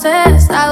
hacer, está